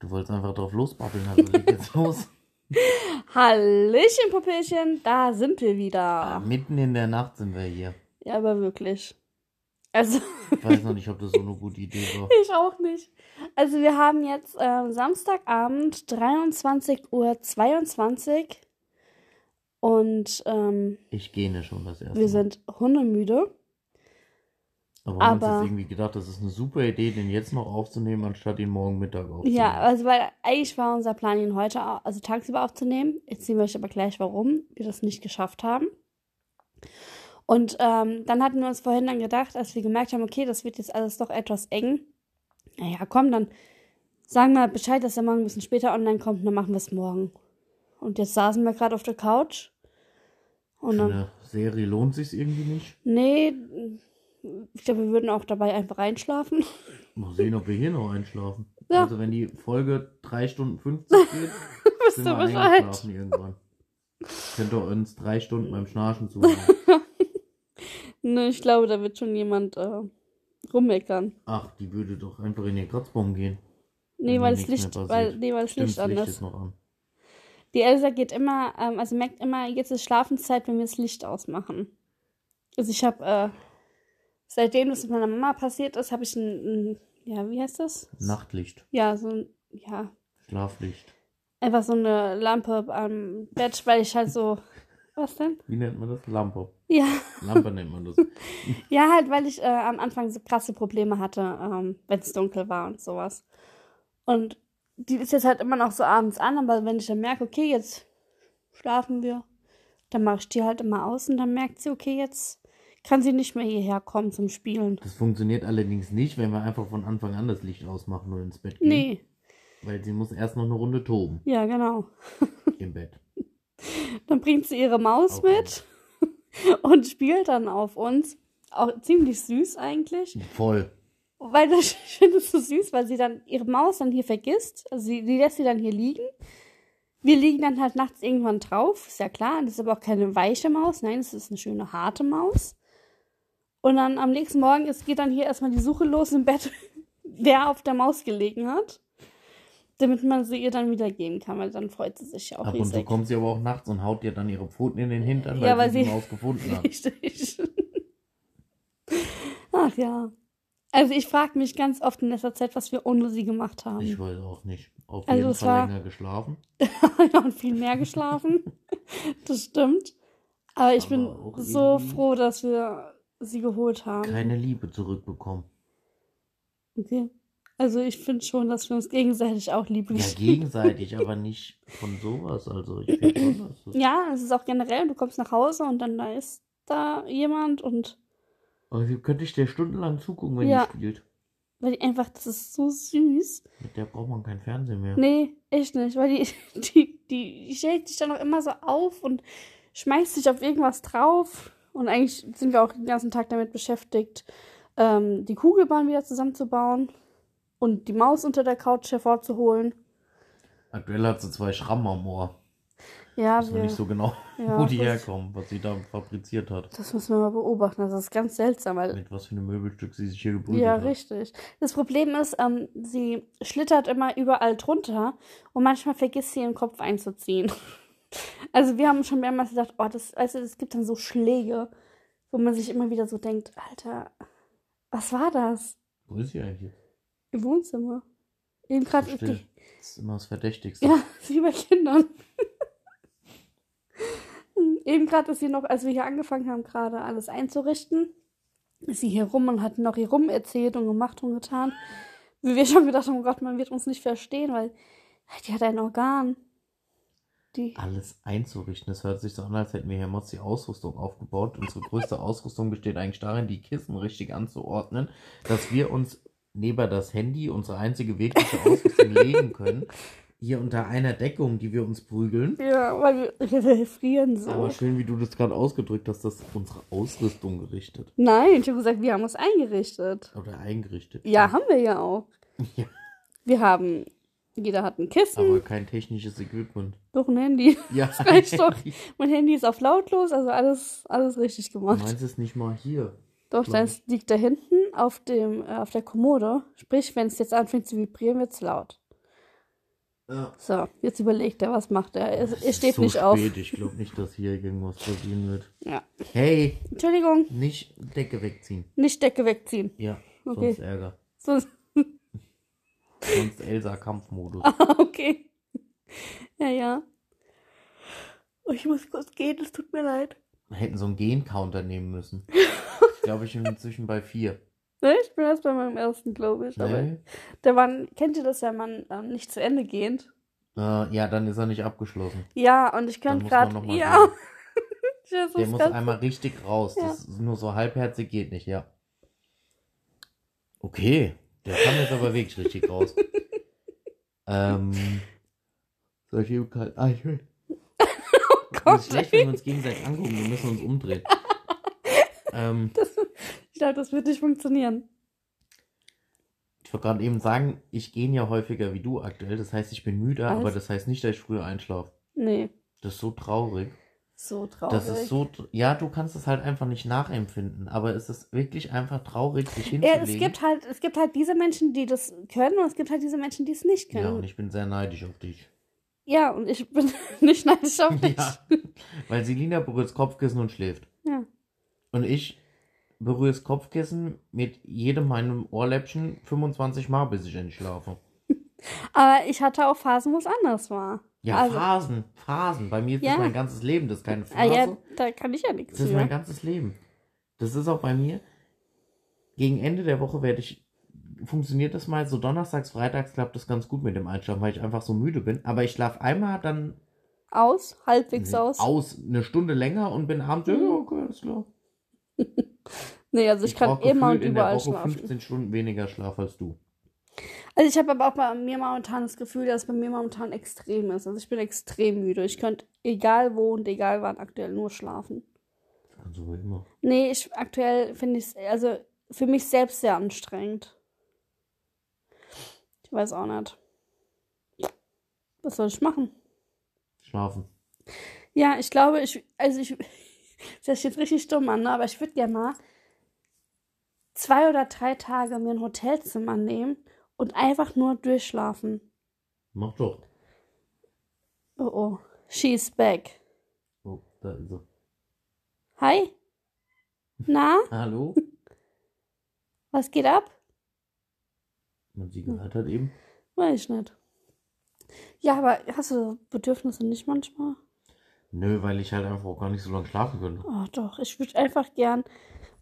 Du wolltest einfach drauf losbabbeln, also leg jetzt los. Hallöchen, Puppelchen, da sind wir Ah, wieder. mitten in der Nacht sind wir hier. Ja, aber wirklich. Also, Ich weiß noch nicht, ob das so eine gute Idee war. ich auch nicht. Also, wir haben jetzt ähm, Samstagabend, 23.22 Uhr. Und ähm, Ich gähne schon das erste wir Mal. sind hundemüde. Aber wir haben uns aber- jetzt irgendwie gedacht, das ist eine super Idee, den jetzt noch aufzunehmen, anstatt ihn morgen Mittag aufzunehmen. Ja, also, weil eigentlich war unser Plan, ihn heute, also tagsüber aufzunehmen. Erzählen wir euch aber gleich, warum wir das nicht geschafft haben. Und ähm, dann hatten wir uns vorhin dann gedacht, als wir gemerkt haben, okay, das wird jetzt alles doch etwas eng. Naja, komm, dann sagen wir Bescheid, dass er morgen ein bisschen später online kommt und dann machen wir es morgen. Und jetzt saßen wir gerade auf der Couch. Und Für dann, eine Serie lohnt sich's irgendwie nicht. nee, ich glaube, wir würden auch dabei einfach einschlafen. Mal sehen, ob wir hier noch einschlafen. Ja. Also wenn die Folge 3 Stunden 50 geht, sind wir Bescheid? eingeschlafen irgendwann. Könnt ihr uns drei Stunden beim Schnarchen zuhören. Nee, ich glaube, da wird schon jemand äh, rummeckern. Ach, die würde doch einfach in den Kratzbaum gehen. Nee, weil das Licht, weil, nee, weil das Stimmt, Licht das an Licht ist. ist noch an. Die Elsa geht immer, ähm, also merkt immer, jetzt ist Schlafenszeit, wenn wir das Licht ausmachen. Also ich habe, äh, seitdem das mit meiner Mama passiert ist, habe ich ein, ein, ja, wie heißt das? Nachtlicht, Ja, so ein, ja, Schlaflicht. einfach so eine Lampe am Bett, weil ich halt so, was denn? Wie nennt man das? Lampe. Ja, Lampe nennt man das. ja, halt, weil ich äh, am Anfang so krasse Probleme hatte, ähm, wenn es dunkel war und sowas. Und die ist jetzt halt immer noch so abends an, aber wenn ich dann merke, okay, jetzt schlafen wir, dann mache ich die halt immer aus und dann merkt sie, okay, jetzt kann sie nicht mehr hierher kommen zum Spielen. Das funktioniert allerdings nicht, wenn wir einfach von Anfang an das Licht ausmachen und ins Bett gehen. Nee, Weil sie muss erst noch eine Runde toben ja, genau. im Bett. Dann bringt sie ihre Maus Okay. mit und spielt dann auf uns. Auch ziemlich süß eigentlich. Voll. Weil das, ich finde es so süß, weil sie dann ihre Maus dann hier vergisst. Also sie, die lässt sie dann hier liegen. Wir liegen dann halt nachts irgendwann drauf, ist ja klar. Das ist aber auch keine weiche Maus. Nein, es ist eine schöne harte Maus. Und dann am nächsten Morgen ist, geht dann hier erstmal die Suche los im Bett, wer auf der Maus gelegen hat. Damit man sie ihr dann wieder geben kann, weil dann freut sie sich ja auch Ab und zu riesig. kommt sie aber auch nachts und haut dir dann ihre Pfoten in den Hintern, weil, Ja, weil sie die Maus gefunden hat. Richtig. Ach ja. Also ich frage mich ganz oft in letzter Zeit, was wir ohne sie gemacht haben. Ich weiß auch nicht. Auf Also jeden es Fall war- länger geschlafen. ja, und viel mehr geschlafen. das stimmt. Aber ich Aber bin so froh, dass wir sie geholt haben. Keine Liebe zurückbekommen. Okay. Also ich finde schon, dass wir uns gegenseitig auch lieb Ja, gegenseitig, aber nicht von sowas. Also ich finde schon, dass das Ja, es ist auch generell, du kommst nach Hause und dann da ist da jemand und Aber wie könnte ich dir stundenlang zugucken, wenn Ja. die spielt? weil die einfach, das ist so süß. Mit der braucht man kein Fernsehen mehr. Nee, echt nicht, weil die, die, die, die stellt sich dann auch immer so auf und schmeißt sich auf irgendwas drauf. Und eigentlich sind wir auch den ganzen Tag damit beschäftigt, ähm, die Kugelbahn wieder zusammenzubauen und die Maus unter der Couch hervorzuholen. Aktuell hat sie zwei Schrammen am Ohr. Ja, wir wir, nicht so genau, ja, wo die herkommen, was sie da fabriziert hat. das müssen wir mal beobachten. Das ist ganz seltsam, weil Mit was für einem Möbelstück sie sich hier geprügelt Ja, hat. richtig. Das Problem ist, ähm, sie schlittert immer überall drunter und manchmal vergisst sie ihren Kopf einzuziehen. Also wir haben schon mehrmals gedacht, oh, das, also es gibt dann so Schläge, wo man sich immer wieder so denkt, Alter, was war das? Wo ist sie eigentlich? Im Wohnzimmer. Eben gerade die. Das ist immer das Verdächtigste. Ja, wie bei Kindern. Eben gerade ist sie noch, als wir hier angefangen haben, gerade alles einzurichten, ist sie hier rum und hat noch hier rum erzählt und gemacht und getan. Wie wir schon gedacht haben, oh Gott, man wird uns nicht verstehen, weil die hat ein Organ. Die. Alles einzurichten. Es hört sich so an, als hätten wir hier Mods die Ausrüstung aufgebaut. Unsere größte Ausrüstung besteht eigentlich darin, die Kissen richtig anzuordnen, dass wir uns neben das Handy, unsere einzige wirkliche Ausrüstung, legen können. Hier unter einer Deckung, die wir uns prügeln. Ja, weil wir, frieren so. Aber schön, wie du das gerade ausgedrückt hast, dass unsere Ausrüstung gerichtet Nein, ich habe gesagt, wir haben uns eingerichtet. oder eingerichtet. Ja, haben wir ja auch. Ja. Wir haben, jeder hat ein Kissen, Aber kein technisches Equipment. doch ein Handy. Ja, Das doch. Mein Handy ist auf lautlos, also alles, alles richtig Du gemacht. meinst es nicht mal hier. Doch, das liegt da hinten auf dem, äh, auf der Kommode. Sprich, wenn es jetzt anfängt zu vibrieren, wird es laut. Ja. So, jetzt überlegt er, was macht er. Er, er steht so nicht auf. spät. Ich glaube nicht, dass hier irgendwas passieren wird. Ja. Hey, Entschuldigung, nicht Decke wegziehen. nicht Decke wegziehen. Ja, Okay. sonst Ärger. So, Sonst Elsa Kampfmodus. okay. Ja, ja. Oh, ich muss kurz gehen, es tut mir leid. Wir hätten so einen Gen-Counter nehmen müssen. Ich glaube, ich bin inzwischen bei vier. Ne, ich bin erst bei meinem ersten, glaube ich. Nee? der Mann, kennt ihr das, wenn man ähm, nicht zu Ende geht? Äh, ja, dann ist er nicht abgeschlossen. Ja, und ich könnte gerade. Ja. Der muss einmal richtig raus. Ja. Das ist nur so halbherzig geht nicht, ja. Okay, der kann jetzt aber wirklich richtig raus. ähm, soll ich eben kalt eichhören? Gott, Das ist schlecht, wenn wir uns gegenseitig angucken. Wir müssen uns umdrehen. ähm, ich glaube, das wird nicht funktionieren. ich wollte gerade eben sagen, ich gehe ja häufiger wie du aktuell. Das heißt, ich bin müde, Was? aber das heißt nicht, dass ich früher einschlafe. Nee, Das ist so traurig. So traurig. Das ist so, ja, du kannst es halt einfach nicht nachempfinden, aber es ist wirklich einfach traurig, sich Ja, hinzulegen. es gibt halt, es gibt halt diese Menschen, die das können und es gibt halt diese Menschen, die es nicht ja, und können. ich bin sehr neidisch auf dich. Ja, und ich bin nicht neidisch auf dich. Ja, weil Selina berührt das Kopfkissen und schläft. Ja. Und ich berühre das Kopfkissen mit jedem meinem Ohrläppchen 25 Mal, bis ich endlich schlafe. Aber ich hatte auch Phasen, wo es anders war. Ja, Also- Phasen, Phasen. Bei mir ist Ja. das mein ganzes Leben. Das ist keine Ah, Phase. ja, da kann ich ja nichts Das ist für. mein ganzes Leben. Das ist auch bei mir. Gegen Ende der Woche werde ich. Funktioniert das mal so donnerstags, freitags klappt das ganz gut mit dem Einschlafen, weil ich einfach so müde bin. Aber ich schlafe einmal dann Aus, halbwegs aus. aus eine Stunde länger und bin abends, ja, okay, alles klar. Nee, also ich, kann brauch immer und gefühlt in der überall Woche schlafen. 15 Stunden weniger Schlaf als du. Also ich habe aber auch bei mir momentan das Gefühl, dass es bei mir momentan extrem ist. Also ich bin extrem müde. Ich könnte egal wo und egal wann aktuell nur schlafen. Also wie immer. Nee, ich aktuell finde ich es also für mich selbst sehr anstrengend. Ich weiß auch nicht. Was soll ich machen? Schlafen. Ja, ich glaube, ich, also ich, das jetzt richtig dumm an, ne? aber ich würde gerne mal zwei oder drei Tage mir ein Hotelzimmer nehmen und einfach nur durchschlafen. Mach doch. Oh oh, she's back. Oh, da ist er. Hi? Na, Hallo? was geht ab? Man sie gehört hat eben. Weiß ich nicht. Ja, aber hast du Bedürfnisse nicht manchmal? Nö, weil ich halt einfach auch gar nicht so lange schlafen könnte. Oh doch, ich würde einfach gern.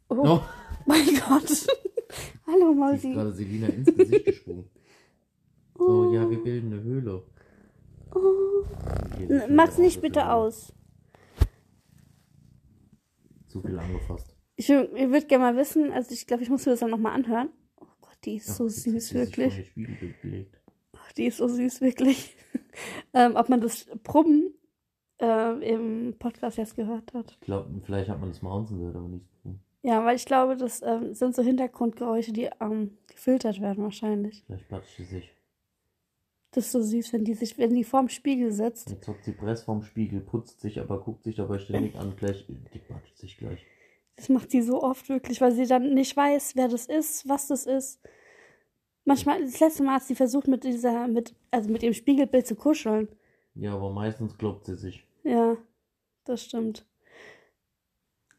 Oh Oh, mein Gott. Hallo sie ist Mausi. gerade Selina ins Gesicht gesprungen. So, ja, wir bilden eine Höhle. N- Höhle Mach's nicht bitte aber aus. Zu viel angefasst. Ich, ich würde gerne mal wissen, also ich glaube, ich muss mir das dann nochmal anhören. Oh Gott, die ist so Ach, hat süß, wirklich. gelegt. Ach, die ist so süß, wirklich. ähm, ob man das Brummen äh, im Podcast jetzt gehört hat. Ich glaube, vielleicht hat man das Mountain gehört, aber nicht. Ja, weil ich glaube, das ähm, sind so Hintergrundgeräusche, die ähm, gefiltert werden wahrscheinlich. Vielleicht platscht sie sich. Das ist so süß, wenn die sich, wenn die vorm Spiegel sitzt. Jetzt hockt sie press vorm Spiegel, putzt sich, aber guckt sich dabei ständig an. Gleich, die platscht sich gleich. Das macht sie so oft wirklich, weil sie dann nicht weiß, wer das ist, was das ist. Manchmal, das letzte Mal hat sie versucht, mit dieser, mit, also mit ihrem Spiegelbild zu kuscheln. Ja, aber meistens kloppt sie sich. Ja, das stimmt.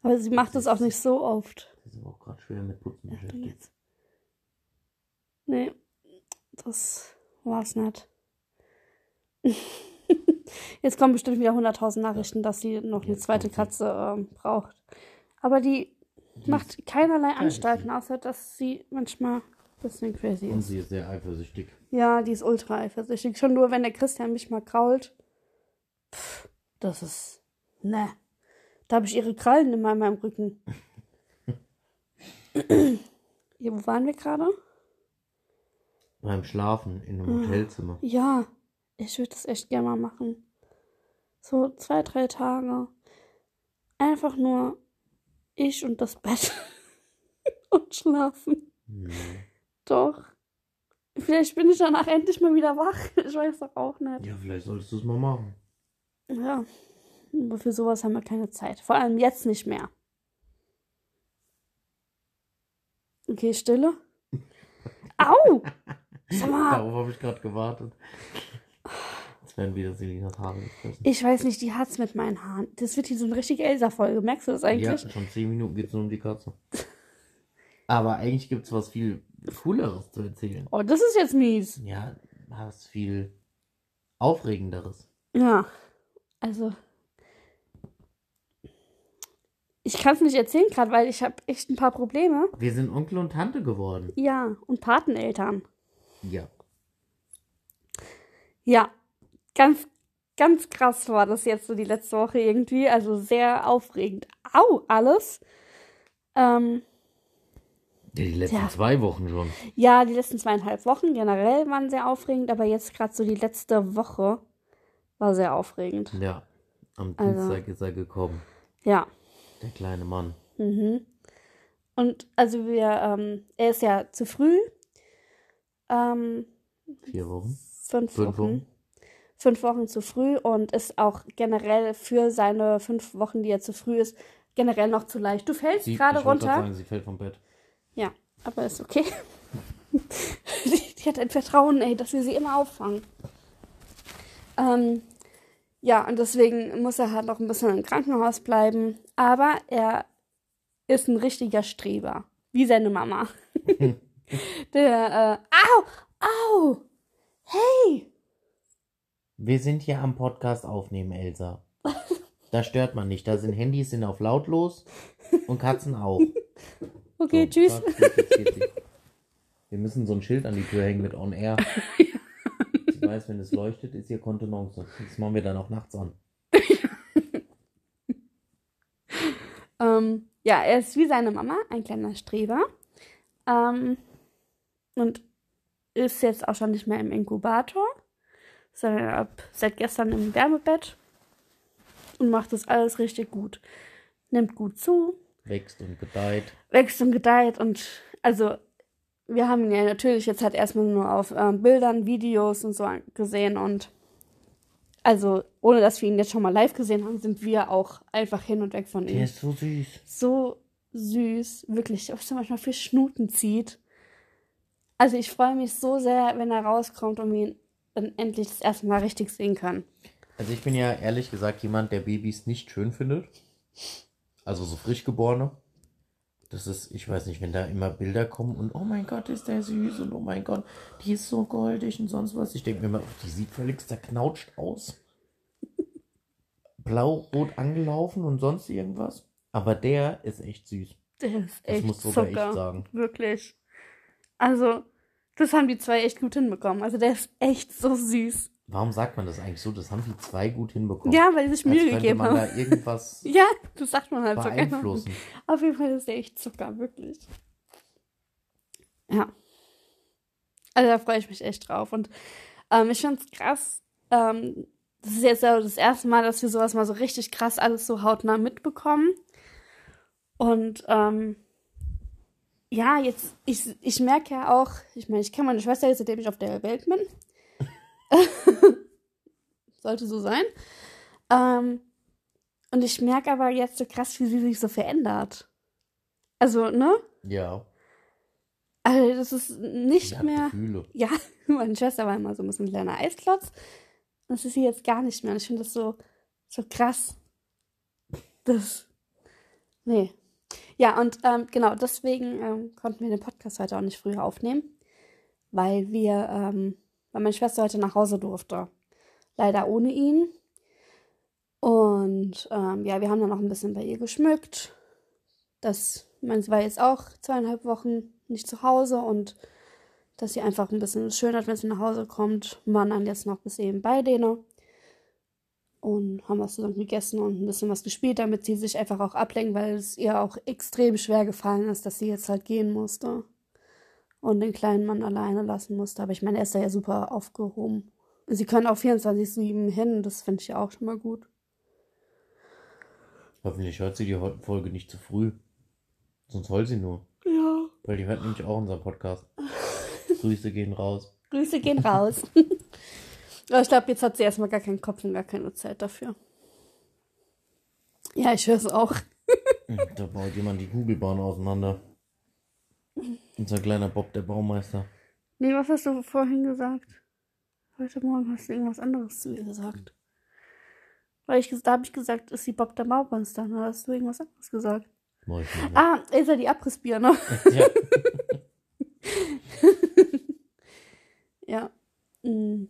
Aber sie macht es auch nicht so oft. Sie ist aber auch gerade schwer mit Putzen beschäftigt. jetzt. Nee, das war's nicht. Jetzt kommen bestimmt wieder 100.000 Nachrichten, dass sie noch eine zweite. Katze ähm, braucht. Aber die Die macht keinerlei. Anstalten, außer dass sie manchmal ein bisschen crazy Und ist. sie ist sehr eifersüchtig. Ja, die ist ultra eifersüchtig. Schon nur, wenn der Christian mich mal krault. Pff, das ist. Ne. Da habe ich ihre Krallen immer in meinem Rücken. ja, wo waren wir gerade? Beim Schlafen in einem. Hotelzimmer. Ja, ich würde das echt gerne mal machen. So zwei, drei Tage. Einfach nur ich und das Bett. und schlafen. Nee. Doch. Vielleicht bin ich danach endlich mal wieder wach. Ich weiß doch auch nicht. Ja, vielleicht solltest du es mal machen. Ja, aber für sowas haben wir keine Zeit. Vor allem jetzt nicht mehr. Okay, Stille. Au! Sag mal. Darauf habe ich gerade gewartet. werden wieder Selinas Haare gefressen. Ich weiß nicht, die hat's mit meinen Haaren. Das wird hier so eine richtige Elsa-Folge. Merkst du das Ja, eigentlich? schon 10 Minuten geht es nur um die Katze. Aber eigentlich gibt es was viel Cooleres zu erzählen. Oh, das ist jetzt mies. Ja, was viel Aufregenderes. Ja, also. Ich kann es nicht erzählen gerade, weil ich habe echt ein paar Probleme. Wir sind Onkel und Tante geworden. Ja, und Pateneltern. Ja. Ja, ganz, ganz krass war das jetzt so die letzte Woche irgendwie. Also sehr aufregend. Au, alles. Ähm, Ja, die letzten Ja. zwei Wochen schon. ja, die letzten zweieinhalb Wochen generell waren sehr aufregend, aber jetzt gerade so die letzte Woche war sehr aufregend. Ja. Am Also- Dienstag ist er gekommen. Ja. Der kleine Mann. Mhm. Und also wir, ähm, er ist ja zu früh. Ähm, Vier Wochen. fünf, Fünf Wochen. Wochen. Fünf Wochen zu früh und ist auch generell für seine fünf Wochen, die er zu früh ist, generell noch zu leicht. Du fällst Sie, gerade runter. Sagen, sie fällt vom Bett. Ja, aber ist okay. die, die hat ein Vertrauen, ey, dass wir sie immer auffangen. Ähm, ja, und deswegen muss er halt noch ein bisschen im Krankenhaus bleiben. Aber er ist ein richtiger Streber. Wie seine Mama. Der, äh, au, au, hey. Wir sind hier am Podcast aufnehmen, Elsa. Da stört man nicht. Da sind Handys sind auf lautlos und Katzen auch. Okay, So, tschüss. zack, geht. Wir müssen so ein Schild an die Tür hängen mit On Air. Ich weiß, wenn es leuchtet, ist ihr Kontenance. Das machen wir dann auch nachts an. Ähm, ja, er ist wie seine Mama, ein kleiner Streber. Ähm, und ist jetzt auch schon nicht mehr im Inkubator, sondern ab seit gestern im Wärmebett und macht das alles richtig gut. Nimmt gut zu, Wächst und gedeiht. wächst und gedeiht und also wir haben ihn ja natürlich jetzt halt erstmal nur auf ähm, Bildern, Videos und so gesehen und also ohne dass wir ihn jetzt schon mal live gesehen haben, sind wir auch einfach hin und weg von ihm. Der ist so süß. so süß, wirklich, was er manchmal für Schnuten zieht. Also ich freue mich so sehr, wenn er rauskommt und ihn dann endlich das erste Mal richtig sehen können. Also ich bin ja ehrlich gesagt jemand, der Babys nicht schön findet. Also so frisch geborene. Das ist, ich weiß nicht, wenn da immer Bilder kommen und oh mein Gott, ist der süß und oh mein Gott, die ist so goldig und sonst was. Ich denke mir immer, die sieht völlig zerknautscht aus. Blau-rot angelaufen und sonst irgendwas. Aber der ist echt süß. Der ist Das echt muss sogar Zucker. echt sagen. Wirklich. Also, das haben die zwei echt gut hinbekommen. Also der ist echt so süß. Warum sagt man das eigentlich so? Das haben die zwei gut hinbekommen. Ja, weil sie sich Mühe gegeben haben. da irgendwas Ja, das sagt man halt so gerne. Auf jeden Fall ist der echt Zucker, wirklich. Ja. Also da freue ich mich echt drauf. Und ähm, ich finde es krass. Ähm, das ist jetzt das erste Mal, dass wir sowas mal so richtig krass alles so hautnah mitbekommen. Und ähm, ja, jetzt, ich, ich merke ja auch, ich meine, ich kenne meine Schwester jetzt, seitdem ich auf der Welt bin. Sollte so sein. Ähm, und ich merke aber jetzt so krass, wie sie sich so verändert. Also, ne? Ja. Also, das ist nicht Sie mehr. Gefühle. Ja, meine Schwester war immer so ein bisschen ein kleiner Eisklotz. Das ist sie jetzt gar nicht mehr. Und ich finde das so, so krass. Das. Nee. Ja, und ähm, genau, deswegen ähm, konnten wir den Podcast heute auch nicht früher aufnehmen. Weil wir, ähm, weil meine Schwester heute nach Hause durfte. Leider ohne ihn. Und ähm, ja, wir haben dann noch ein bisschen bei ihr geschmückt. Das, ich meine, sie war jetzt auch zweieinhalb Wochen nicht zu Hause und dass sie einfach ein bisschen schön hat, wenn sie nach Hause kommt. Wir waren dann jetzt noch bis eben bei denen und haben was zusammen gegessen und ein bisschen was gespielt, damit sie sich einfach auch ablenken, weil es ihr auch extrem schwer gefallen ist, dass sie jetzt halt gehen musste und den kleinen Mann alleine lassen musste. Aber ich meine, er ist da ja super aufgehoben. Sie können auch 24-7 hin, das finde ich ja auch schon mal gut. Hoffentlich hört sie die Folge nicht zu früh. Sonst heult sie nur. Ja. Weil die hört nämlich auch unseren Podcast. Grüße gehen raus. Grüße gehen raus. Aber ich glaube, jetzt hat sie erstmal gar keinen Kopf und gar keine Zeit dafür. Ja, ich höre es auch. Da baut jemand die Kugelbahn auseinander. Unser kleiner Bob, der Baumeister. Nee, was hast du vorhin gesagt? Heute Morgen hast du irgendwas anderes zu ihr gesagt. Weil ich, da habe ich gesagt, ist sie Bob der Baumeister. Da hast du irgendwas anderes gesagt. Mehr. Ah, ist ja die Abrissbirne. Ja. Ja. Mm.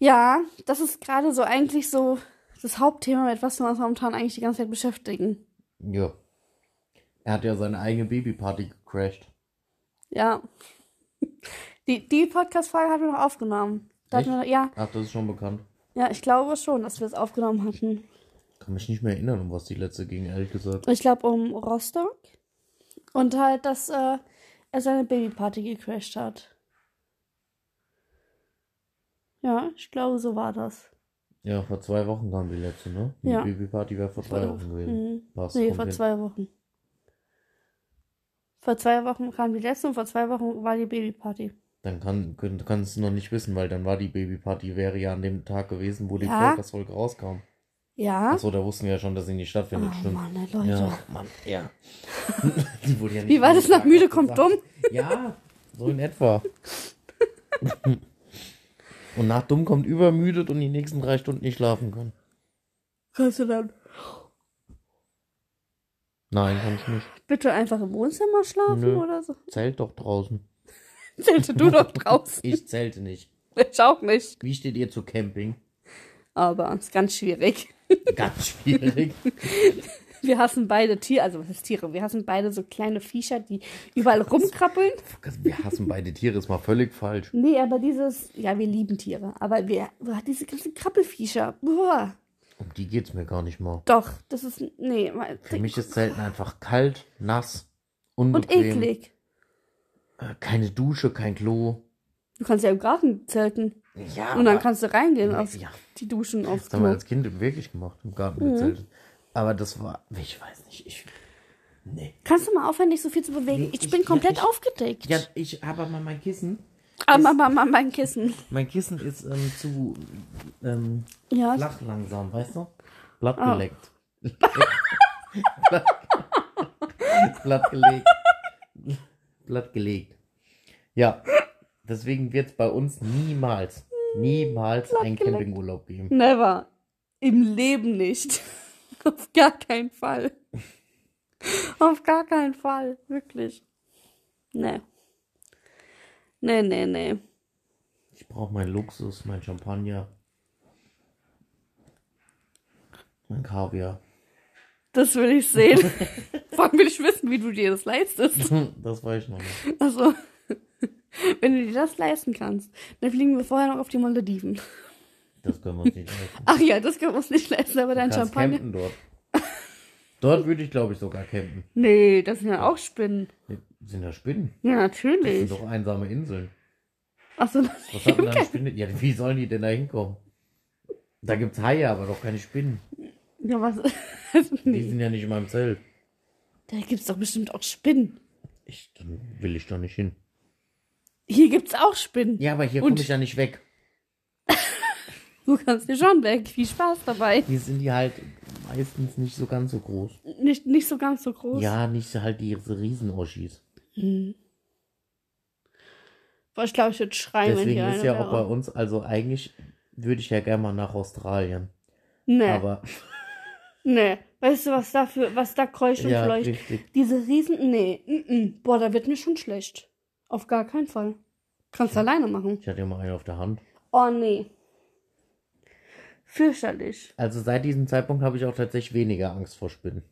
Ja, das ist gerade so eigentlich so das Hauptthema, mit was wir uns momentan eigentlich die ganze Zeit beschäftigen. ja. Er hat ja seine eigene Babyparty gecrashed. Ja. Die, die Podcast-Folge haben wir noch aufgenommen. Da Echt? wir, ja, Ach, das ist schon bekannt. ja, ich glaube schon, dass wir es aufgenommen hatten. Kann mich nicht mehr erinnern, um was die letzte ging, ehrlich gesagt. Ich glaube um Rostock. Und halt, dass äh, er seine Babyparty gecrashed hat. Ja, ich glaube, so war das. Ja, vor zwei Wochen kam die letzte, ne? Die Ja. Babyparty wäre vor drei Wochen gewesen. Mhm. Passt, Nee, vor hin. zwei Wochen. Vor zwei Wochen kam die letzte und vor zwei Wochen war die Babyparty. Dann kann, können- kannst du noch nicht wissen, weil dann war die Babyparty, wäre ja an dem Tag gewesen, wo die Ja. Podcast-Folge rauskam. Ja? Achso, da wussten wir ja schon, dass sie nicht stattfindet, oh stimmt. Mann, ey, Leute. Ja, Mann, ja. Die wurde ja nicht Wie war das nach müde kommt gesagt. dumm? Ja, so in etwa. und nach dumm kommt übermüdet und die nächsten drei Stunden nicht schlafen können. Kannst du dann Nein, kann ich nicht. bitte einfach im Wohnzimmer schlafen Nö. oder so? Zelt doch draußen. Zelte du doch draußen. Ich zelte nicht. Ich auch nicht. Wie steht ihr zu Camping? Aber ist ganz schwierig. Ganz schwierig. Wir hassen beide Tiere, also was ist Tiere? Wir hassen beide so kleine Viecher, die überall rumkrabbeln. Wir hassen beide Tiere, ist mal völlig falsch. Nee, aber dieses, ja, wir lieben Tiere. Aber wir, diese ganzen Krabbelviecher, boah. Um die geht's mir gar nicht mal. Doch, das ist, nee, Für mich ist Zelten einfach kalt, nass, und unbequem. eklig. Äh, Keine Dusche, kein Klo. Du kannst ja im Garten zelten. Ja, Und dann kannst du reingehen auf ja, die Duschen aufs das haben wir als Kind wirklich gemacht, im Garten Mhm. gezeltet. Aber das war, ich weiß nicht, ich, nee. Kannst du mal aufhören, dich so viel zu bewegen? Nee, ich, ich- bin ja, komplett ich- aufgedeckt. Ja, ich habe aber mein Kissen, Ah, Mama, Mama, mein Kissen. mein Kissen ist ähm, zu ähm, Ja, flach langsam, weißt du? Blatt Ah. geleckt. Blatt gelegt. Blatt gelegt. Ja, deswegen wird es bei uns niemals, niemals einen. Campingurlaub geben. never. Im Leben nicht. Auf gar keinen Fall. Auf gar keinen Fall. Wirklich. Nee. Nee, nee, nee. Ich brauche meinen Luxus, mein Champagner, mein Kaviar. Das will ich sehen. Vor allem will ich wissen, wie du dir das leistest. Das weiß ich noch nicht. Also, wenn du dir das leisten kannst, dann fliegen wir vorher noch auf die Malediven. Das können wir uns nicht leisten. Ach ja, das können wir uns nicht leisten, aber dein Champagner. campen dort. Dort würde ich, glaube ich, sogar campen. Nee, das sind ja auch Spinnen. Nee, Sind da Spinnen? Ja, Das sind natürlich. doch einsame Inseln. Achso, Was hat denn da Spinne? Ja, wie sollen die denn da hinkommen? Da gibt's Haie, aber doch keine Spinnen. ja, was? Die nee. sind ja nicht in meinem Zelt. Da gibt's doch bestimmt auch Spinnen. Ich, dann will ich da nicht hin. Hier gibt's auch Spinnen. Ja, aber hier komme ich ja nicht weg. Du kannst hier schon weg. Viel Spaß dabei. Hier sind die halt meistens nicht so ganz so groß. Nicht, nicht so ganz so groß. Ja, nicht so halt diese Riesenoschis. Boah, ich glaube, ich würde schreien, wenn Deswegen hier ist eine ja auch bei wäre. uns, also eigentlich würde ich ja gerne mal nach Australien. Nee, Aber nee. Weißt du, was da für, was da kreucht und ja, fleucht? richtig. Diese Riesen, nee. Mm -mm. Boah, da wird mir schon schlecht. Auf gar keinen Fall. Kannst du alleine machen. Ich hatte ja mal einen auf der Hand. Oh, nee. Fürchterlich. Also seit diesem Zeitpunkt habe ich auch tatsächlich weniger Angst vor Spinnen.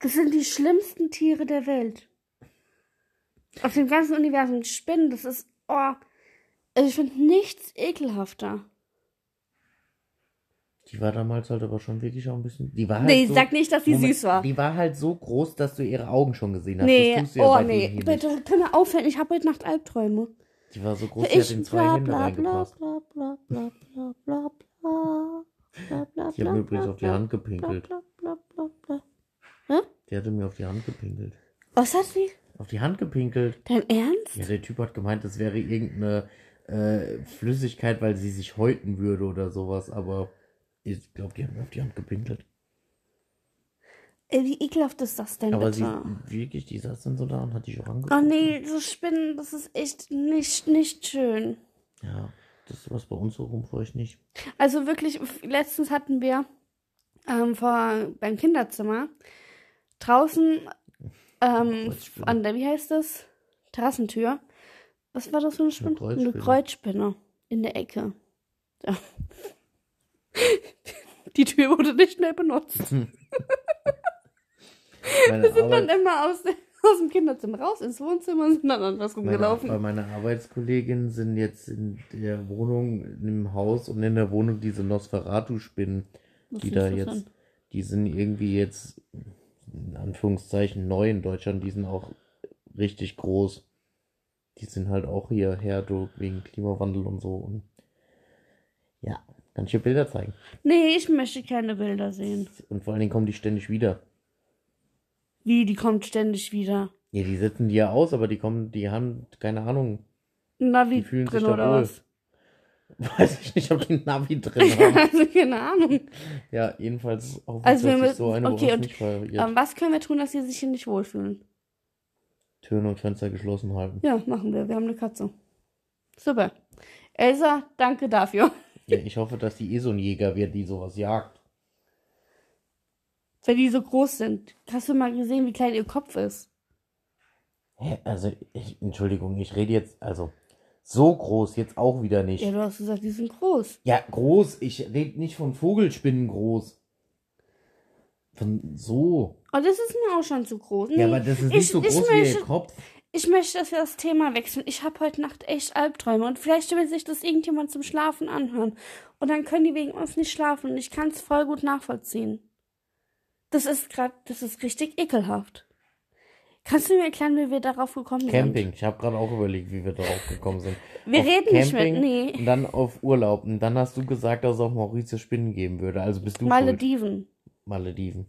Das sind die schlimmsten Tiere der Welt. Auf dem ganzen Universum. Spinnen, das ist, oh. Also ich finde nichts ekelhafter. Die war damals halt aber schon wirklich auch ein bisschen. Die war halt Nee, so, sag nicht, dass die Moment, süß war. Die war halt so groß, dass du ihre Augen schon gesehen hast. Nee, ja oh bei nee. Bitte, können wir aufhören? Ich habe heute Nacht Albträume. Die war so groß, die hat in zwei bla, Hände bla, bla, bla, bla, bla, bla, bla, bla, bla, bla, Die hat mir übrigens auf die Hand gepinkelt. bla. Die hatte mir auf die Hand gepinkelt. Was hat sie? Auf die Hand gepinkelt. Dein Ernst? Ja, der Typ hat gemeint, das wäre irgendeine äh, Flüssigkeit, weil sie sich häuten würde oder sowas, aber ich glaube, die hat mir auf die Hand gepinkelt. Ey, wie ekelhaft ist das denn Aber bitte? sie, wirklich, die saß dann so da und hat dich auch angeguckt. Oh nee, so Spinnen, das ist echt nicht, nicht schön. Ja, das was bei uns so rum, ich nicht. Also wirklich, letztens hatten wir ähm, vor, beim Kinderzimmer draußen ähm, an der, wie heißt das? Terrassentür. Was war das für eine Spinne? Kreuzspinne. Eine Kreuzspinne in der Ecke. Ja. Die Tür wurde nicht schnell benutzt. Wir sind dann Arbeit, immer aus, aus dem Kinderzimmer raus ins Wohnzimmer und sind dann andersrum meine, gelaufen. bei meiner Arbeitskollegin sind jetzt in der Wohnung, im Haus und in der Wohnung diese Nosferatu-Spinnen, die da jetzt, denn? die sind irgendwie jetzt in Anführungszeichen neu in Deutschland, die sind auch richtig groß. Die sind halt auch hierher durch, wegen Klimawandel und so. Und ja, kann ich dir Bilder zeigen. Nee, ich möchte keine Bilder sehen. Und vor allen Dingen kommen die ständig wieder. Wie, die kommt ständig wieder. Ja, die setzen die ja aus, aber die kommen, die haben, keine Ahnung, Navi Die fühlen sich drin da oder wohl. was? weiß ich nicht, ob die ein Navi drin haben. also keine Ahnung. ja, jedenfalls auch Also wir sich müssen- so eine okay, uns und, nicht. Ähm, was können wir tun, dass sie sich hier nicht wohlfühlen? Türen und Fenster geschlossen halten. Ja, machen wir. Wir haben eine Katze. Super. Elsa, danke dafür. Ja, ich hoffe, dass die eh so ein Jäger wird, die sowas jagt. Wenn die so groß sind. Hast du mal gesehen, wie klein ihr Kopf ist? Hä, also, ich, Entschuldigung, ich rede jetzt, also, so groß jetzt auch wieder nicht. Ja, du hast gesagt, die sind groß. Ja, groß, ich rede nicht von Vogelspinnen groß. Von so. Oh, das ist mir auch schon zu groß. Nee, Ja, aber das ist nicht ich, so groß wie möchte, ihr Kopf. Ich möchte, dass wir das Thema wechseln. Ich habe heute Nacht echt Albträume und vielleicht will sich das irgendjemand zum Schlafen anhören. Und dann können die wegen uns nicht schlafen und ich kann es voll gut nachvollziehen. Das ist gerade, das ist richtig ekelhaft. Kannst du mir erklären, wie wir darauf gekommen Camping. Ich habe gerade auch überlegt, wie wir darauf gekommen sind. sind? Wir Auf reden nicht mehr. Camping Nee. Und dann auf Urlaub. Und dann hast du gesagt, dass es auf Mauritius Spinnen geben würde. Also bist du schuld. Malediven. Malediven.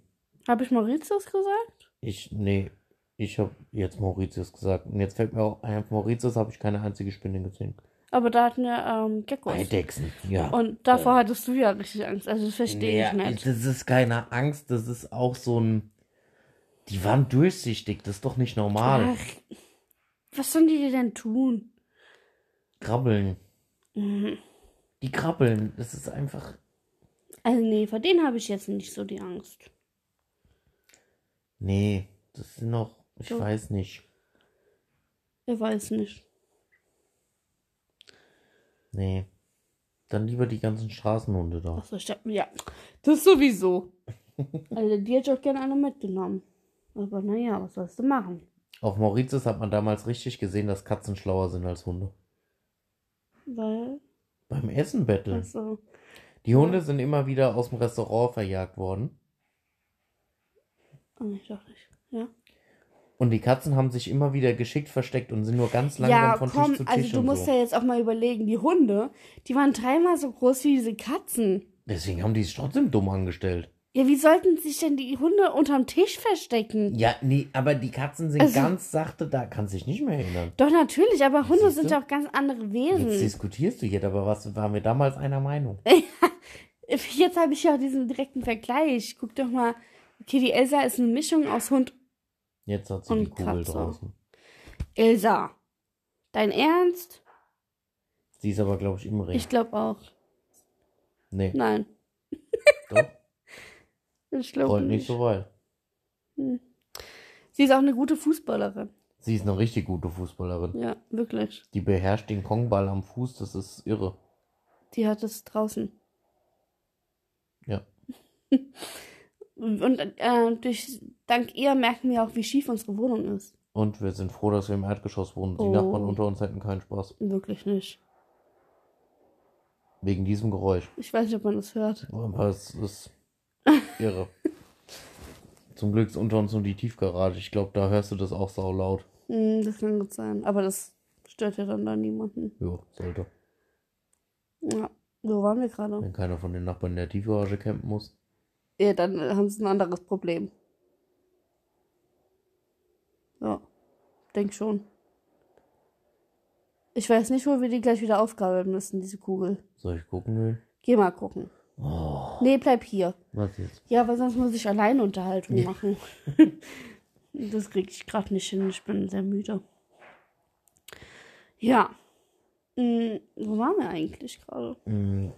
Habe ich Mauritius gesagt? Ich, nee, ich habe jetzt Mauritius gesagt. Und jetzt fällt mir auch ein, auf Mauritius habe ich keine einzige Spinne gesehen. Aber da hatten wir ähm, Geckos. Eidechsen, ja. Und davor hattest du ja richtig Angst. Also das verstehe Ja, ich nicht. Das ist keine Angst, das ist auch so ein. Die waren durchsichtig, das ist doch nicht normal. Ach, was sollen die dir denn tun? Krabbeln. Mhm. Die krabbeln, das ist einfach. Also nee, vor denen habe ich jetzt nicht so die Angst. Nee, das sind noch. Ich So. weiß nicht. Ich weiß nicht. Nee. Dann lieber die ganzen Straßenhunde da. Achso, ich dachte, ja, das sowieso. Also die hätte ich auch gerne eine mitgenommen. Aber naja, was sollst du machen? Auf Mauritius hat man damals richtig gesehen, dass Katzen schlauer sind als Hunde. Weil, Beim Essen betteln. also, Die Hunde sind immer wieder aus dem Restaurant verjagt worden. oh, ich dachte nicht. Ja, Und die Katzen haben sich immer wieder geschickt versteckt und sind nur ganz langsam ja von komm, Tisch zu Tisch also du musst so. ja jetzt auch mal überlegen, die Hunde, die waren dreimal so groß wie diese Katzen. Deswegen haben die sich trotzdem dumm angestellt. Ja, wie sollten sich denn die Hunde unterm Tisch verstecken? Ja, nee, aber die Katzen sind Also- ganz sachte da. Kannst dich nicht mehr erinnern. Doch, natürlich, aber Hunde Siehst sind du? ja auch ganz andere Jetzt Wesen. diskutierst du jetzt, aber was waren wir damals einer Meinung? Jetzt habe ich ja auch diesen direkten Vergleich. Guck doch mal. Okay, die Elsa ist eine Mischung aus Hund. Jetzt hat sie Und die Kugel Katze. draußen. Elsa, dein Ernst? Sie ist aber, glaube ich, im Ring. Ich glaube auch. nee, Nein, doch. ich glaube Rollt nicht. nicht so weit. Sie ist auch eine gute Fußballerin. Sie ist eine richtig gute Fußballerin. Ja, wirklich. Die beherrscht den Kongball am Fuß, das ist irre. Die hat es draußen. Ja. Und äh, durch, dank ihr merken wir auch, wie schief unsere Wohnung ist. Und wir sind froh, dass wir im Erdgeschoss wohnen. Die Oh. Nachbarn unter uns hätten keinen Spaß. Wirklich nicht. Wegen diesem Geräusch. Ich weiß nicht, ob man das hört. Aber es ist irre. Zum Glück ist unter uns nur die Tiefgarage. Ich glaube, da hörst du das auch sau laut. Hm, das kann gut sein. Aber das stört ja dann da niemanden. Jo, sollte. Ja, wo waren wir gerade? Wenn keiner von den Nachbarn in der Tiefgarage campen muss. Ja, dann haben sie ein anderes Problem. Ja, denk schon. Ich weiß nicht, wo wir die gleich wieder aufgabeln müssen, diese Kugel. Soll ich gucken will? Geh mal gucken. Oh, Nee, bleib hier. was jetzt? Ja, weil sonst muss ich alleine Unterhaltung machen. das krieg ich gerade nicht hin. Ich bin sehr müde. Ja. Mm, wo waren wir eigentlich gerade? Hm,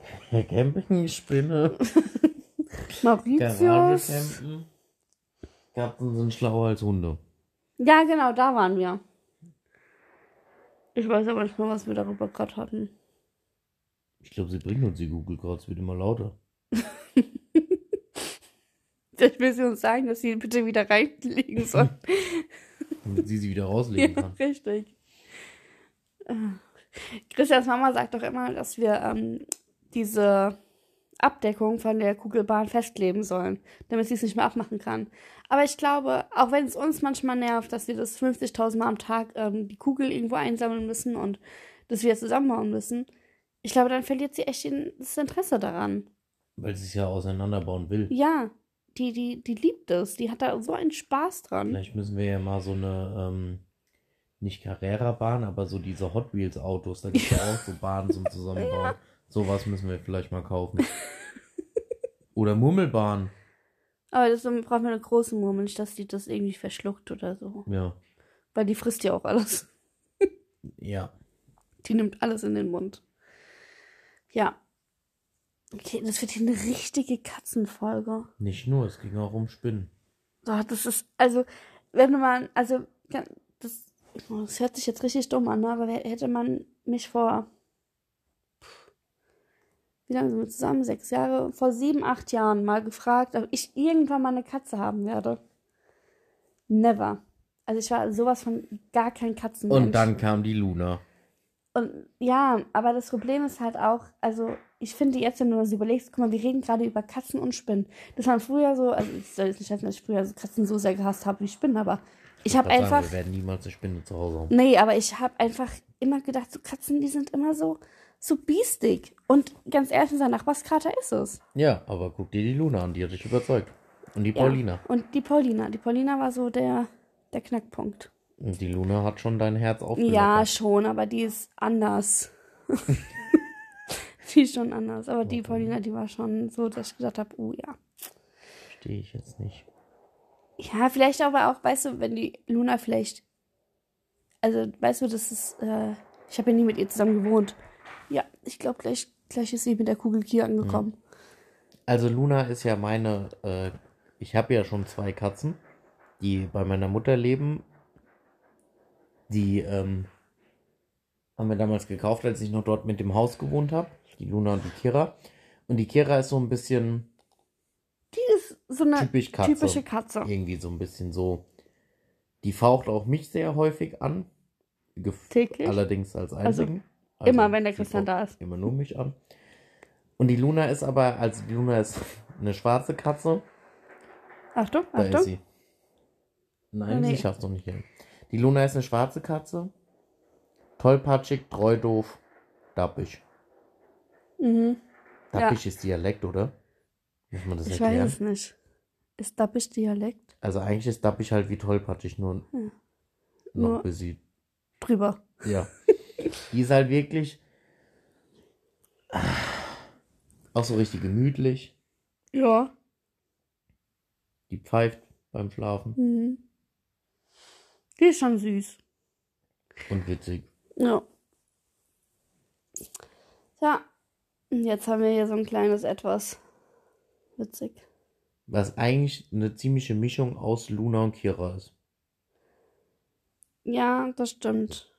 Campingspinne. Mauritius. Garagecampen. Katzen sind schlauer als Hunde. Ja, genau, da waren wir. Ich weiß aber nicht mehr, was wir darüber gerade hatten. Ich glaube, sie bringen uns die Google gerade, es wird immer lauter. Ich will sie uns sagen, dass sie bitte wieder reinlegen soll. Damit sie sie wieder rauslegen ja, kann. richtig. Äh, Christians Mama sagt doch immer, dass wir ähm, diese Abdeckung von der Kugelbahn festkleben sollen, damit sie es nicht mehr abmachen kann. Aber ich glaube, auch wenn es uns manchmal nervt, dass wir das 50.000 Mal am Tag ähm, die Kugel irgendwo einsammeln müssen und das wieder zusammenbauen müssen, ich glaube, dann verliert sie echt das Interesse daran. Weil sie es ja auseinanderbauen will. Ja, die, die, die liebt es. Die hat da so einen Spaß dran. Vielleicht müssen wir ja mal so eine, ähm, nicht Carrera-Bahn, aber so diese Hot Wheels-Autos, da gibt es ja auch so Bahnen zum Zusammenbauen. Sowas müssen wir vielleicht mal kaufen. Oder Murmelbahn. Aber das brauchen wir eine große Murmel, nicht, dass die das irgendwie verschluckt oder so. Ja. Weil die frisst ja auch alles. Ja. Die nimmt alles in den Mund. Ja. Okay, das wird hier eine richtige Katzenfolge. Nicht nur, es ging auch um Spinnen. Oh, das ist, also, wenn man, also, das, oh, das hört sich jetzt richtig dumm an, ne? aber hätte man mich vor, wie lange sind wir zusammen? Sechs Jahre? Vor sieben, acht Jahren mal gefragt, ob ich irgendwann mal eine Katze haben werde. Never. Also ich war sowas von gar kein Katzenmensch. Und dann kam die Luna. Und ja, aber das Problem ist halt auch, also ich finde jetzt, wenn du das überlegst, guck mal, wir reden gerade über Katzen und Spinnen. Das waren früher so, also ich soll jetzt nicht heißen, dass ich früher so Katzen so sehr gehasst habe wie Spinnen, aber ich habe einfach, Sagen, wir werden niemals eine Spinne zu Hause haben. nee, aber ich habe einfach immer gedacht, so Katzen, die sind immer so, so biestig. Und ganz ehrlich, unser Nachbarskater ist es. Ja, aber guck dir die Luna an, die hat dich überzeugt. Und die Ja. Paulina. Und die Paulina. Die Paulina war so der, der Knackpunkt. Und die Luna hat schon dein Herz aufgelockert. Ja, schon, aber die ist anders. die ist schon anders. Aber die Paulina, die war schon so, dass ich gesagt habe, oh ja. Verstehe ich jetzt nicht. Ja, vielleicht aber auch, weißt du, wenn die Luna vielleicht. Also, weißt du, das ist. Äh, ich habe ja nie mit ihr zusammen gewohnt. Ja, ich glaube, gleich, gleich ist sie mit der Kugel hier angekommen. Also Luna ist ja meine, äh, ich habe ja schon zwei Katzen, die bei meiner Mutter leben. Die ähm, haben wir damals gekauft, als ich noch dort mit dem Haus gewohnt habe. Die Luna und die Kira. Und die Kira ist so ein bisschen so eine typisch Katze. typische Katze. Irgendwie so ein bisschen so. Die faucht auch mich sehr häufig an. Gef Täglich? Allerdings als einzigen. immer, wenn der Christian da ist. Immer nur mich an. Und die Luna ist aber, also die Luna ist eine schwarze Katze. Achtung, Da ist Achtung. sie. Nein, Nee. sie schafft noch nicht hin. Die Luna ist eine schwarze Katze. Tollpatschig, treu doof, dappig. Mhm. Dappig ist Dialekt, oder? Muss man das Ich erklären? weiß es nicht. Ist Dappisch Dialekt? Also eigentlich ist dappig halt wie tollpatschig, nur Hm. noch Nur- bisschen. Drüber. Ja. Die ist halt wirklich auch so richtig gemütlich. Ja. Die pfeift beim Schlafen Mhm. Die ist schon süß. und witzig. Ja. Ja. Und Jetzt haben wir hier so ein kleines Etwas. Witzig. Was eigentlich eine ziemliche Mischung aus Luna und Kira ist. Ja, das stimmt.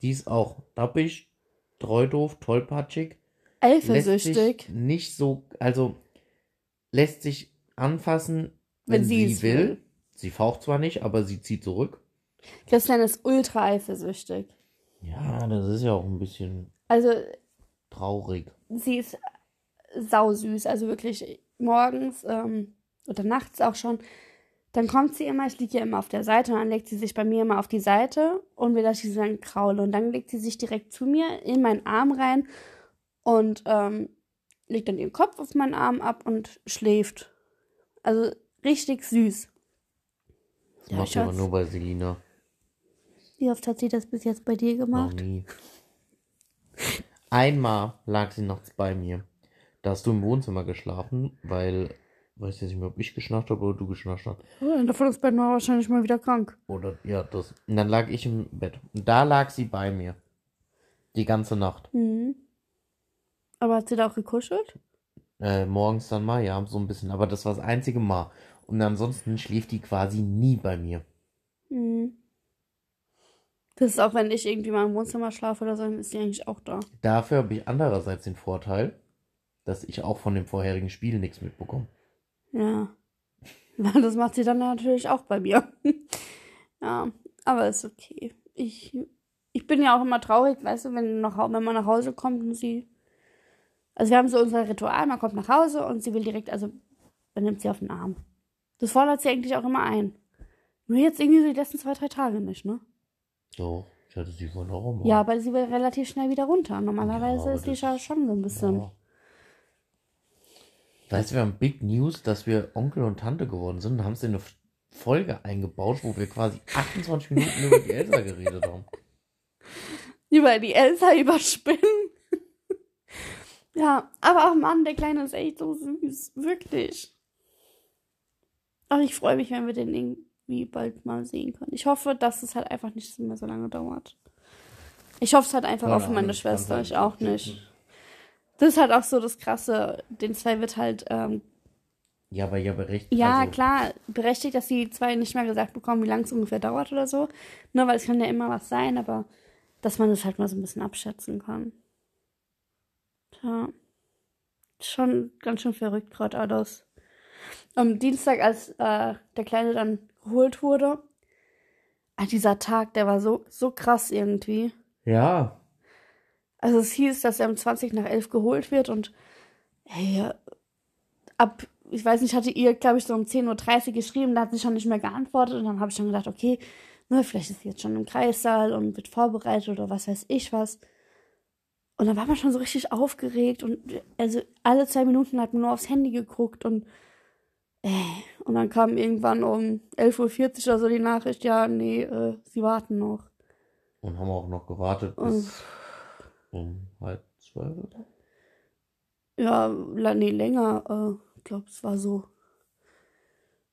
Die ist auch dappig, treu doof, tollpatschig. Eifersüchtig. nicht so, also lässt sich anfassen, wenn, Wenn sie will. will. Sie faucht zwar nicht, aber sie zieht zurück. Christian ist ultra eifersüchtig. Ja, das ist ja auch ein bisschen Also, traurig. sie ist sausüß. Also wirklich morgens ähm, oder nachts auch schon. Dann kommt sie immer, ich liege ja immer auf der Seite und dann legt sie sich bei mir immer auf die Seite und will, dass ich sie dann kraule. Und dann legt sie sich direkt zu mir in meinen Arm rein und ähm, legt dann ihren Kopf auf meinen Arm ab und schläft. Also richtig süß. Das macht sie aber nur bei Selina. Wie oft hat sie das bis jetzt bei dir Noch gemacht? nie. Einmal lag sie nachts bei mir. Da hast du im Wohnzimmer geschlafen, weil, weiß jetzt nicht mehr, ob ich geschnarcht habe oder du geschnarcht hast. Oh, einer davon ist beiden war wahrscheinlich mal wieder krank. Oder, ja, das. Und dann lag ich im Bett. Und da lag sie bei mir. Die ganze Nacht. Mhm. Aber hat sie da auch gekuschelt? Äh, morgens dann mal, ja, so ein bisschen. Aber das war das einzige Mal. Und ansonsten schläft die quasi nie bei mir. Mhm. Das ist auch, wenn ich irgendwie mal im Wohnzimmer schlafe oder so, dann ist sie eigentlich auch da. Dafür habe ich andererseits den Vorteil, dass ich auch von dem vorherigen Spiel nichts mitbekomme. Ja. Weil Das macht sie dann natürlich auch bei mir. ja, aber ist okay. Ich, ich bin ja auch immer traurig, weißt du, wenn, nach, wenn man nach Hause kommt und sie. Also wir haben so unser Ritual, man kommt nach Hause und sie will direkt, also man nimmt sie auf den Arm. Das fordert sie eigentlich auch immer ein. Nur jetzt irgendwie so die letzten zwei, drei Tage nicht, ne? So, ich hatte sie vorhin auch mal. Ja, aber sie will relativ schnell wieder runter. Normalerweise Ja, ist die schon so ein bisschen. Ja. Weißt du, wir haben Big News, dass wir Onkel und Tante geworden sind und haben es in eine Folge eingebaut, wo wir quasi 28 Minuten über die Elsa geredet haben. Über die Elsa überspinnen. ja, aber auch Mann, der Kleine ist echt so süß. Wirklich. Aber ich freue mich, wenn wir den irgendwie bald mal sehen können. Ich hoffe, dass es halt einfach nicht mehr so lange dauert. Ich hoffe es halt einfach auch für meine Schwester. Ich auch nicht. Das ist halt auch so das Krasse. Den zwei wird halt, ähm, Ja, aber ja berechtigt. ja, also, klar, berechtigt, dass die zwei nicht mehr gesagt bekommen, wie lange es ungefähr dauert oder so. Nur weil es kann ja immer was sein, aber dass man das halt mal so ein bisschen abschätzen kann. Tja. Schon ganz schön verrückt gerade alles. Am Dienstag, als äh, der Kleine dann geholt wurde, ah, dieser Tag, der war so, so krass irgendwie. Ja, Also es hieß, dass er um 20 nach 11 geholt wird und hey, ab, ich weiß nicht, hatte ihr, glaube ich, so um 10.30 Uhr geschrieben, da hat sie schon nicht mehr geantwortet und dann habe ich schon gedacht, okay, ne, vielleicht ist sie jetzt schon im Kreissaal und wird vorbereitet oder was weiß ich was. Und dann war man schon so richtig aufgeregt und also alle zwei Minuten hat man nur aufs Handy geguckt und äh, und dann kam irgendwann um 11.40 Uhr oder so die Nachricht, ja, nee, äh, sie warten noch. und haben auch noch gewartet bis um halb zwölf. oder? Ja, nee, länger. Äh, ich glaube, es war so.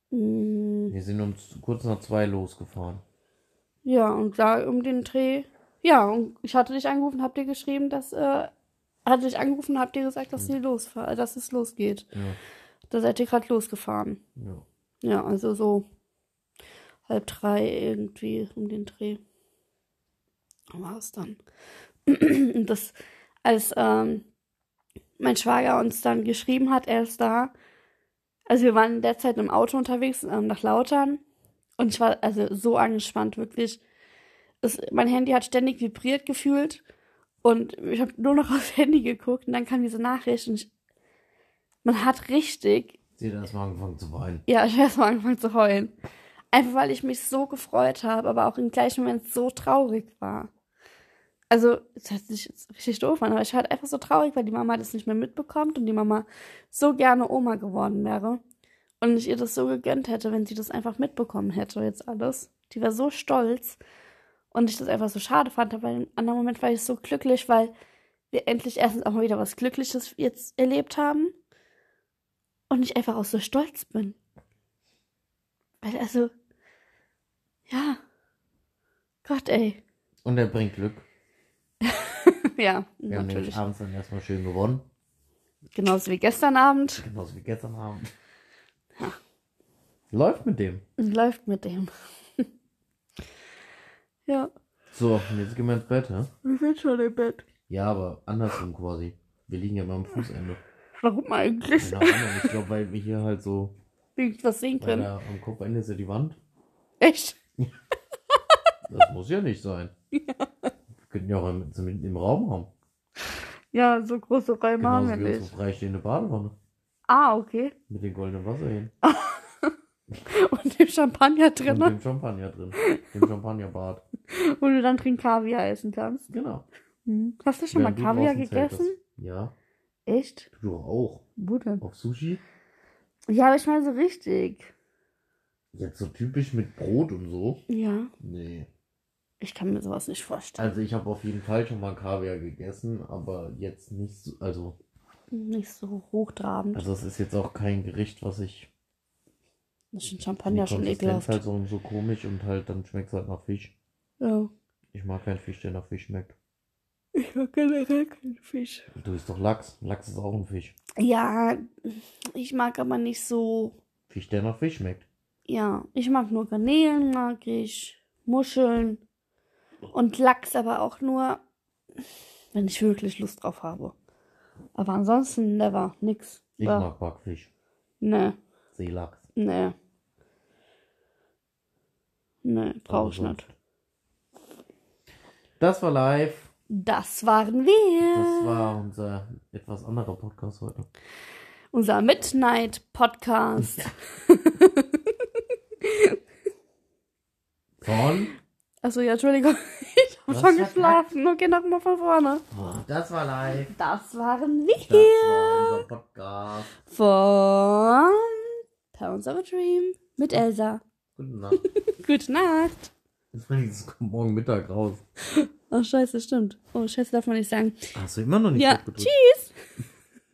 Mm, Wir sind uns kurz nach zwei losgefahren. ja, und da um den Dreh. Ja, und ich hatte dich angerufen, habt ihr geschrieben, dass. Äh, hatte dich angerufen, habt ihr gesagt, dass, sie losfahr dass es losgeht. Ja, Da seid ihr gerade losgefahren. ja. Ja, also so halb drei irgendwie um den Dreh. War es dann. Und das, als ähm, mein Schwager uns dann geschrieben hat, er ist da. Also wir waren derzeit im Auto unterwegs ähm, nach Lautern. Und ich war also so angespannt, wirklich. Es, mein Handy hat ständig vibriert gefühlt. Und ich habe nur noch aufs Handy geguckt und dann kam diese Nachricht und ich, man hat richtig Sie hat erstmal angefangen zu weinen. ja, ich habe erst mal angefangen zu heulen. Einfach weil ich mich so gefreut habe, aber auch im gleichen Moment so traurig war. Also, das hört sich jetzt richtig doof an, aber ich war halt einfach so traurig, weil die Mama das nicht mehr mitbekommt und die Mama so gerne Oma geworden wäre. Und ich ihr das so gegönnt hätte, wenn sie das einfach mitbekommen hätte, jetzt alles. Die war so stolz. Und ich das einfach so schade fand, aber im anderen Moment war ich so glücklich, weil wir endlich erstens auch mal wieder was Glückliches jetzt erlebt haben. Und ich einfach auch so stolz bin. Weil, also, ja. Gott, ey. Und er bringt Glück. ja, Wir haben nämlich natürlich. abends dann erstmal schön gewonnen. Genauso wie gestern Abend. Genauso wie gestern Abend. Ja. Läuft mit dem. Läuft mit dem. ja, So, und jetzt gehen wir ins Bett, hä? ich bin schon im Bett. Ja, aber andersrum quasi. Wir liegen ja mal am Fußende. Warum eigentlich? Ahnung, ich glaube, weil wir hier halt so, Liegt was sehen können. da am Kopfende ist ja die Wand. Echt? Das muss ja nicht sein. Wir könnten ja auch im, im, Raum haben. Ja, so große Räume haben Genauso wir wie unsere nicht. freistehende Badewanne. Ah, okay. Mit den goldenen Wasserhähnen. Und dem Champagner Und drin, dem Champagner drin. Dem Champagnerbad. wo du dann drin Kaviar essen kannst. Genau. Hm. Hast du schon mal Während du Kaviar draußen gegessen? Ja. Echt? Du doch auch. Wo denn? Auf Sushi. Ja, aber ich meine so richtig. Jetzt so typisch mit Brot und so. Ja, Nee. Ich kann mir sowas nicht vorstellen. Also ich habe auf jeden Fall schon mal Kaviar gegessen, aber jetzt nicht so, also, Nicht so hochtrabend. also es ist jetzt auch kein Gericht, was ich, das ist ein Champagner schon ekelhaft. halt so, so komisch und halt dann schmeckt es halt nach Fisch. Ja. Ich mag keinen Fisch, der nach Fisch schmeckt. Ich mag generell keinen Fisch. Du isst doch Lachs. Lachs ist auch ein Fisch. Ja, ich mag aber nicht so. Fisch, der nach Fisch schmeckt. Ja, ich mag nur Garnelen, mag ich. Muscheln. Und Lachs aber auch nur, wenn ich wirklich Lust drauf habe. Aber ansonsten never, nix. Ich Ja. mag Backfisch. Nee, Seelachs. nee. Nee, brauche ich nicht. Das war live. Das waren wir. Das war unser etwas anderer Podcast heute. Unser Midnight-Podcast. Von. Achso, ja, Entschuldigung. Ich habe schon geschlafen. Okay, nochmal von vorne. Das war live. Das waren Das wir. war unser Podcast. Von Pounds of a Dream mit Elsa. Guten Nacht. Gute Nacht. Jetzt bringe ich es morgen Mittag raus. Oh, scheiße, stimmt. Oh, scheiße, darf man nicht sagen. Hast du immer noch nicht Ja, tschüss.